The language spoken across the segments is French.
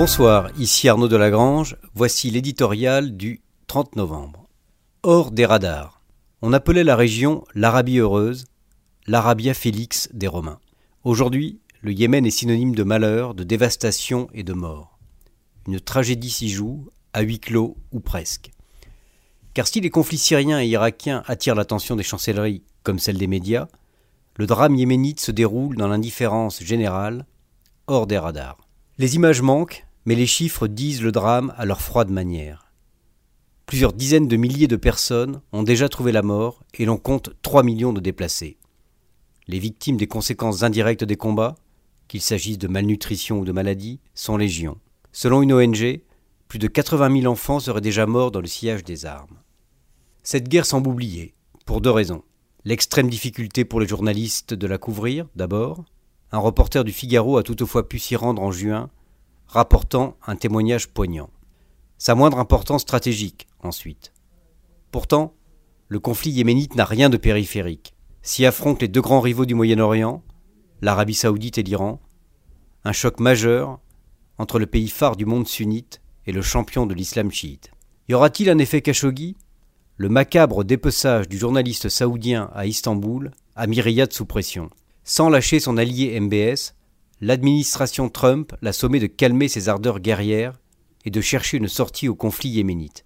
Bonsoir, ici Arnaud Delagrange. Voici l'éditorial du 30 novembre. Hors des radars. On appelait la région l'Arabie heureuse, l'Arabia Félix des Romains. Aujourd'hui, le Yémen est synonyme de malheur, de dévastation et de mort. Une tragédie s'y joue, à huis clos ou presque. Car si les conflits syriens et irakiens attirent l'attention des chancelleries comme celle des médias, le drame yéménite se déroule dans l'indifférence générale, hors des radars. Les images manquent, mais les chiffres disent le drame à leur froide manière. Plusieurs dizaines de milliers de personnes ont déjà trouvé la mort et l'on compte 3 millions de déplacés. Les victimes des conséquences indirectes des combats, qu'il s'agisse de malnutrition ou de maladie, sont légion. Selon une ONG, plus de 80 000 enfants seraient déjà morts dans le sillage des armes. Cette guerre semble oubliée, pour deux raisons. L'extrême difficulté pour les journalistes de la couvrir, d'abord. Un reporter du Figaro a toutefois pu s'y rendre en juin, rapportant un témoignage poignant. Sa moindre importance stratégique, ensuite. Pourtant, le conflit yéménite n'a rien de périphérique. S'y affrontent les deux grands rivaux du Moyen-Orient, l'Arabie saoudite et l'Iran, un choc majeur entre le pays phare du monde sunnite et le champion de l'islam chiite. Y aura-t-il un effet Khashoggi? Le macabre dépeçage du journaliste saoudien à Istanbul a mis Riyad sous pression. Sans lâcher son allié MBS, l'administration Trump l'a sommé de calmer ses ardeurs guerrières et de chercher une sortie au conflit yéménite,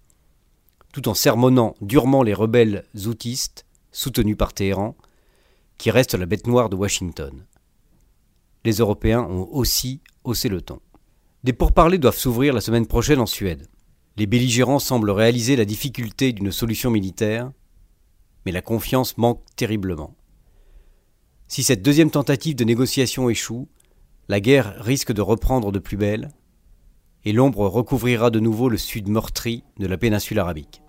tout en sermonnant durement les rebelles zoutistes, soutenus par Téhéran, qui restent la bête noire de Washington. Les Européens ont aussi haussé le ton. Des pourparlers doivent s'ouvrir la semaine prochaine en Suède. Les belligérants semblent réaliser la difficulté d'une solution militaire, mais la confiance manque terriblement. Si cette deuxième tentative de négociation échoue, la guerre risque de reprendre de plus belle, et l'ombre recouvrira de nouveau le sud meurtri de la péninsule arabique.